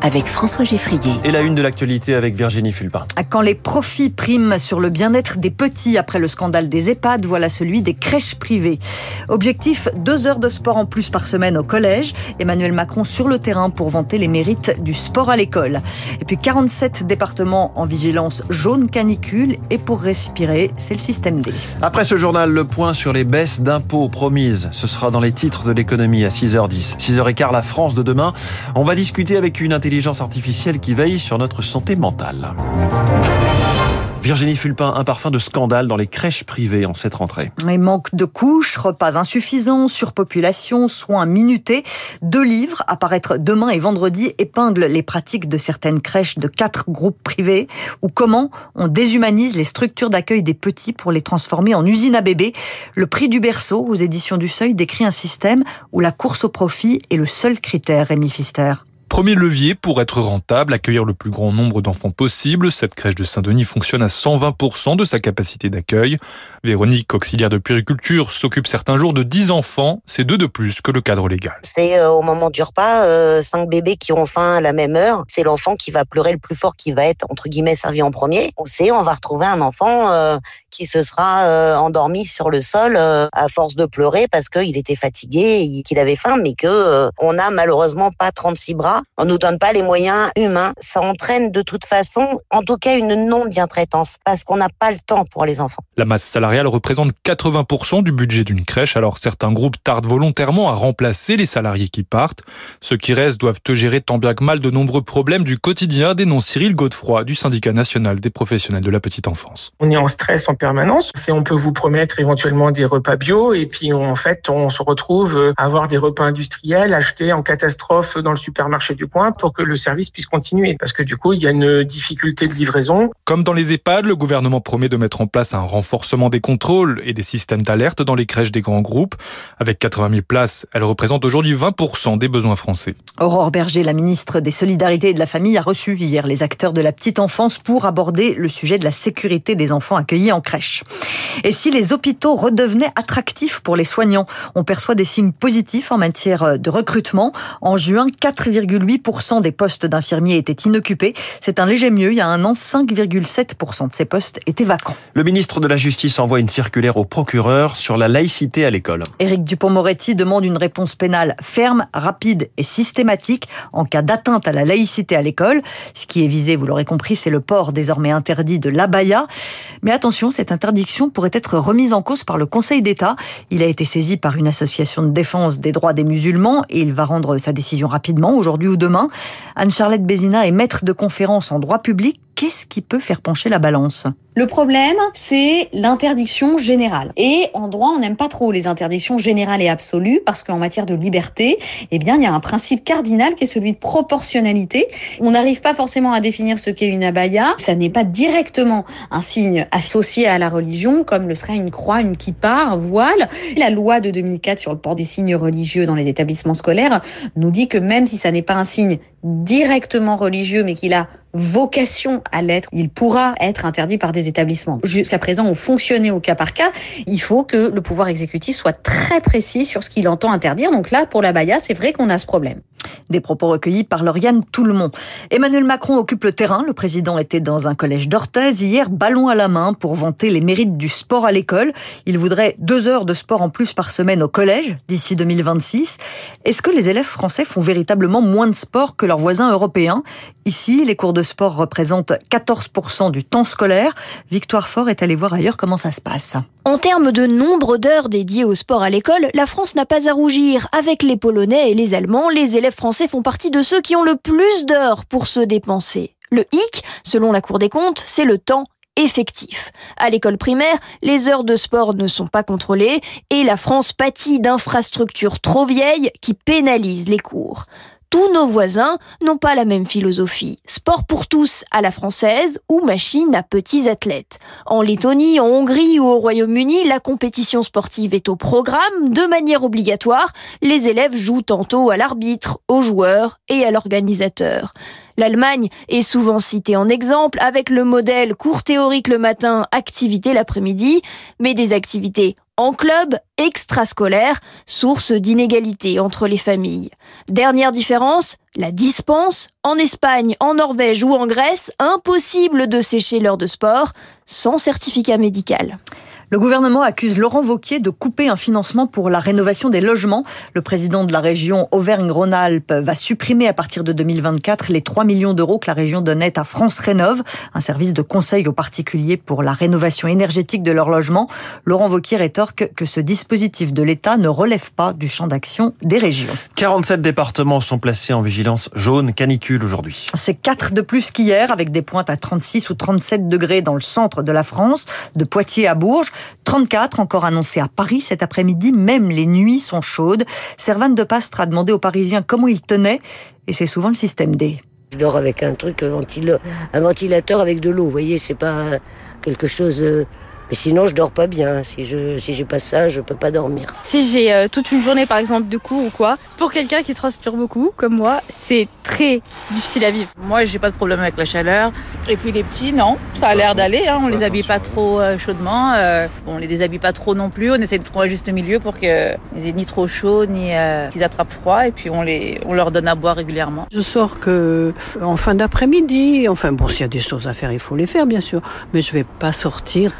avec François Geffrier. Et la une de l'actualité avec Virginie Fulpin. Quand les profits priment sur le bien-être des petits après le scandale des EHPAD, voilà celui des crèches privées. Objectif, deux heures de sport en plus par semaine au collège. Emmanuel Macron sur le terrain pour vanter les mérites du sport à l'école. Et puis 47 départements en vigilance jaune canicule. Et pour respirer, c'est le système D. Après ce journal, le point sur les baisses d'impôts promises. Ce sera dans les titres de l'économie à 6h10. 6h15, la France de demain. On va discuter avec une intelligence artificielle qui veille sur notre santé mentale. Virginie Fulpin, un parfum de scandale dans les crèches privées en cette rentrée. Il manque de couches, repas insuffisants, surpopulation, soins minutés. Deux livres à paraître demain et vendredi épinglent les pratiques de certaines crèches de quatre groupes privés ou comment on déshumanise les structures d'accueil des petits pour les transformer en usines à bébés. Le prix du berceau aux éditions du Seuil décrit un système où la course au profit est le seul critère, Rémi Fister. Premier levier pour être rentable, accueillir le plus grand nombre d'enfants possible. Cette crèche de Saint-Denis fonctionne à 120% de sa capacité d'accueil. Véronique, auxiliaire de puériculture, s'occupe certains jours de 10 enfants. C'est deux de plus que le cadre légal. C'est euh, au moment du repas, euh, cinq bébés qui ont faim à la même heure. C'est l'enfant qui va pleurer le plus fort qui va être, entre guillemets, servi en premier. On sait, on va retrouver un enfant euh, qui se sera euh, endormi sur le sol euh, à force de pleurer parce qu'il était fatigué, qu'il avait faim, mais que euh, on malheureusement pas 36 bras. On nous donne pas les moyens humains. Ça entraîne de toute façon, en tout cas, une non-bien-traitance parce qu'on n'a pas le temps pour les enfants. La masse salariale représente 80% du budget d'une crèche, alors certains groupes tardent volontairement à remplacer les salariés qui partent. Ceux qui restent doivent te gérer tant bien que mal de nombreux problèmes du quotidien, dénonce Cyril Godefroy du syndicat national des professionnels de la petite enfance. On est en stress en permanence. C'est on peut vous promettre éventuellement des repas bio et puis en fait on se retrouve à avoir des repas industriels achetés en catastrophe dans le supermarché du coin pour que le service puisse continuer parce que du coup il y a une difficulté de livraison. Comme dans les EHPAD, le gouvernement promet de mettre en place un renforcement des contrôles et des systèmes d'alerte dans les crèches des grands groupes. Avec 80 000 places, elle représente aujourd'hui 20% des besoins français. Aurore Berger, la ministre des Solidarités et de la Famille, a reçu hier les acteurs de la petite enfance pour aborder le sujet de la sécurité des enfants accueillis en crèche. Et si les hôpitaux redevenaient attractifs pour les soignants, on perçoit des signes positifs en matière de recrutement. En juin, 4,8% des postes d'infirmiers étaient inoccupés. C'est un léger mieux. Il y a un an, 5,7% de ces postes étaient vacants. Le ministre de la Justice envoie une circulaire au procureur sur la laïcité à l'école. Éric Dupont-Moretti demande une réponse pénale ferme, rapide et systématique en cas d'atteinte à la laïcité à l'école. Ce qui est visé, vous l'aurez compris, c'est le port désormais interdit de l'abaya. Mais attention, cette interdiction pourrait être remise en cause par le Conseil d'État. Il a été saisi par une association de défense des droits des musulmans et il va rendre sa décision rapidement, aujourd'hui ou demain. Anne-Charlotte Bézina est maître de conférence en droit public. Qu'est-ce qui peut faire pencher la balance? Le problème, c'est l'interdiction générale. Et en droit, on n'aime pas trop les interdictions générales et absolues parce qu'en matière de liberté, eh bien, il y a un principe cardinal qui est celui de proportionnalité. On n'arrive pas forcément à définir ce qu'est une abaya. Ça n'est pas directement un signe associé à la religion comme le serait une croix, une kippa, un voile. La loi de 2004 sur le port des signes religieux dans les établissements scolaires nous dit que même si ça n'est pas un signe directement religieux mais qu'il a vocation à l'être, il pourra être interdit par des établissements. Jusqu'à présent, on fonctionnait au cas par cas. Il faut que le pouvoir exécutif soit très précis sur ce qu'il entend interdire. Donc là, pour la Baïa, c'est vrai qu'on a ce problème. Des propos recueillis par Lauriane Toulmont. Emmanuel Macron occupe le terrain. Le président était dans un collège d'Orthez hier, ballon à la main, pour vanter les mérites du sport à l'école. Il voudrait deux heures de sport en plus par semaine au collège d'ici 2026. Est-ce que les élèves français font véritablement moins de sport que leurs voisins européens? Ici, les cours de sport représentent 14% du temps scolaire. Victoire Fort est allée voir ailleurs comment ça se passe. En termes de nombre d'heures dédiées au sport à l'école, la France n'a pas à rougir. Avec les Polonais et les Allemands, les élèves français font partie de ceux qui ont le plus d'heures pour se dépenser. Le hic, selon la Cour des comptes, c'est le temps effectif. À l'école primaire, les heures de sport ne sont pas contrôlées et la France pâtit d'infrastructures trop vieilles qui pénalisent les cours tous nos voisins n'ont pas la même philosophie. Sport pour tous à la française ou machine à petits athlètes. En Lettonie, en Hongrie ou au Royaume-Uni, la compétition sportive est au programme de manière obligatoire. Les élèves jouent tantôt à l'arbitre, aux joueurs et à l'organisateur. L'Allemagne est souvent citée en exemple avec le modèle cours théorique le matin, activité l'après-midi, mais des activités en club extrascolaire, source d'inégalités entre les familles. Dernière différence, la dispense. En Espagne, en Norvège ou en Grèce, impossible de sécher l'heure de sport sans certificat médical. Le gouvernement accuse Laurent Vauquier de couper un financement pour la rénovation des logements. Le président de la région Auvergne-Rhône-Alpes va supprimer à partir de 2024 les 3 millions d'euros que la région donnait à France Rénove, un service de conseil aux particuliers pour la rénovation énergétique de leurs logements. Laurent Vauquier rétorque que ce dispositif de l'État ne relève pas du champ d'action des régions. 47 départements sont placés en vigilance jaune canicule aujourd'hui. C'est 4 de plus qu'hier, avec des pointes à 36 ou 37 degrés dans le centre de la France, de Poitiers à Bourges. 34 encore annoncés à Paris cet après-midi. Même les nuits sont chaudes. Servane de Pastre a demandé aux Parisiens comment ils tenaient et c'est souvent le système D. Je dors avec un truc, un ventilateur avec de l'eau. Vous voyez, c'est pas quelque chose euh, mais sinon, je dors pas bien. Si je si j'ai pas ça, je peux pas dormir. Si j'ai euh, toute une journée, par exemple, de cours ou quoi, pour quelqu'un qui transpire beaucoup, comme moi, c'est très difficile à vivre. Moi, j'ai pas de problème avec la chaleur. Et puis les petits, non, ça a l'air d'aller. Hein. On les habille pas trop euh, chaudement. Euh, on les déshabille pas trop non plus. On essaie de trouver un juste milieu pour qu'ils aient ni trop chaud, ni qu'ils attrapent froid. Et puis on les on leur donne à boire régulièrement. Je sors que en fin d'après-midi. Enfin bon, s'il y a des choses à faire, il faut les faire, bien sûr. Mais je vais pas sortir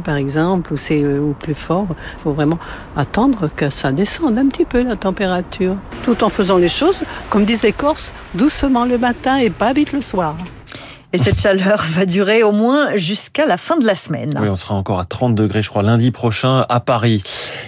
par exemple, où c'est euh, au plus fort, il faut vraiment attendre que ça descende un petit peu la température, tout en faisant les choses, comme disent les Corses, doucement le matin et pas vite le soir. Et cette chaleur va durer au moins jusqu'à la fin de la semaine. Oui, on sera encore à 30 degrés, je crois, lundi prochain à Paris.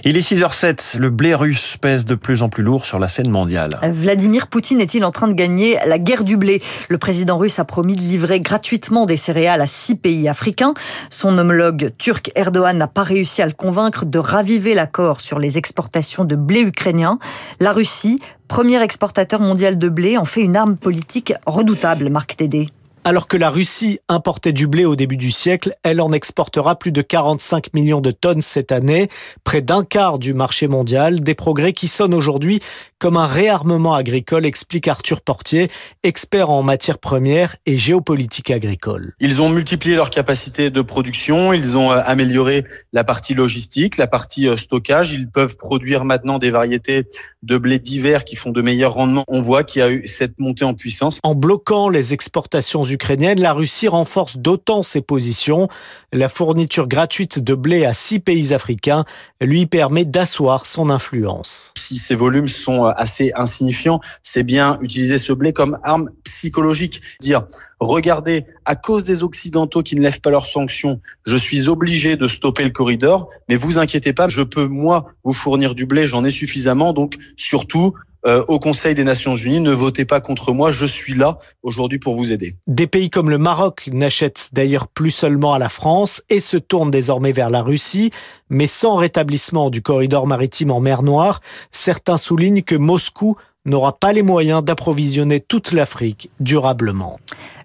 Il est 6h07. Le blé russe pèse de plus en plus lourd sur la scène mondiale. Vladimir Poutine est-il en train de gagner la guerre du blé? Le président russe a promis de livrer gratuitement des céréales à six pays africains. Son homologue turc Erdogan n'a pas réussi à le convaincre de raviver l'accord sur les exportations de blé ukrainien. La Russie, premier exportateur mondial de blé, en fait une arme politique redoutable, Marc Tédé. Alors que la Russie importait du blé au début du siècle, elle en exportera plus de 45 millions de tonnes cette année, près d'un quart du marché mondial, des progrès qui sonnent aujourd'hui comme un réarmement agricole, explique Arthur Portier, expert en matières premières et géopolitique agricole. Ils ont multiplié leur capacité de production, ils ont euh, amélioré la partie logistique, la partie euh, stockage, ils peuvent produire maintenant des variétés de blé divers qui font de meilleurs rendements. On voit qu'il y a eu cette montée en puissance. En bloquant les exportations ukrainiennes, la Russie renforce d'autant ses positions. La fourniture gratuite de blé à six pays africains lui permet d'asseoir son influence. Si ces volumes sont euh, assez insignifiants, c'est bien utiliser ce blé comme arme psychologique. Dire, regardez, à cause des Occidentaux qui ne lèvent pas leurs sanctions, je suis obligé de stopper le corridor, mais vous inquiétez pas, je peux moi vous fournir du blé, j'en ai suffisamment, donc surtout euh, au Conseil des Nations Unies, ne votez pas contre moi, je suis là aujourd'hui pour vous aider. Des pays comme le Maroc n'achètent d'ailleurs plus seulement à la France et se tournent désormais vers la Russie, mais sans rétablissement du corridor maritime en mer Noire, certains soulignent que Moscou n'aura pas les moyens d'approvisionner toute l'Afrique durablement.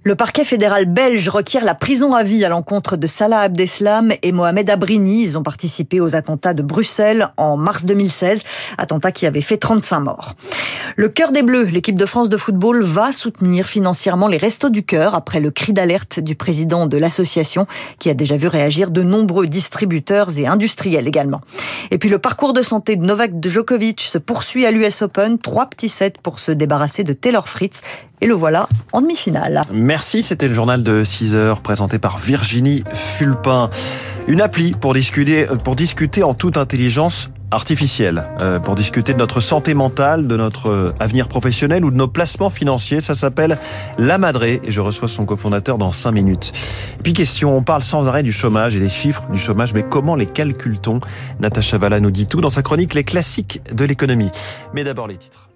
Le parquet fédéral belge requiert la prison à vie à l'encontre de Salah Abdeslam et Mohamed Abrini. Ils ont participé aux attentats de Bruxelles en mars 2016, attentats qui avaient fait 35 morts. Le cœur des Bleus, l'équipe de France de football, va soutenir financièrement les Restos du Cœur après le cri d'alerte du président de l'association qui a déjà vu réagir de nombreux distributeurs et industriels également. Et puis le parcours de santé de Novak Djokovic se poursuit à l'US Open. Trois petits sets pour se débarrasser de Taylor Fritz et le voilà en demi-finale. Merci, c'était le journal de 6 heures présenté par Virginie Fulpin. Une appli pour discuter, pour discuter en toute intelligence artificielle, euh, pour discuter de notre santé mentale, de notre avenir professionnel ou de nos placements financiers. Ça s'appelle La Madré et je reçois son cofondateur dans 5 minutes. Et puis question, on parle sans arrêt du chômage et des chiffres du chômage, mais comment les calcule-t-on? Natacha Valla nous dit tout dans sa chronique Les classiques de l'économie. Mais d'abord les titres.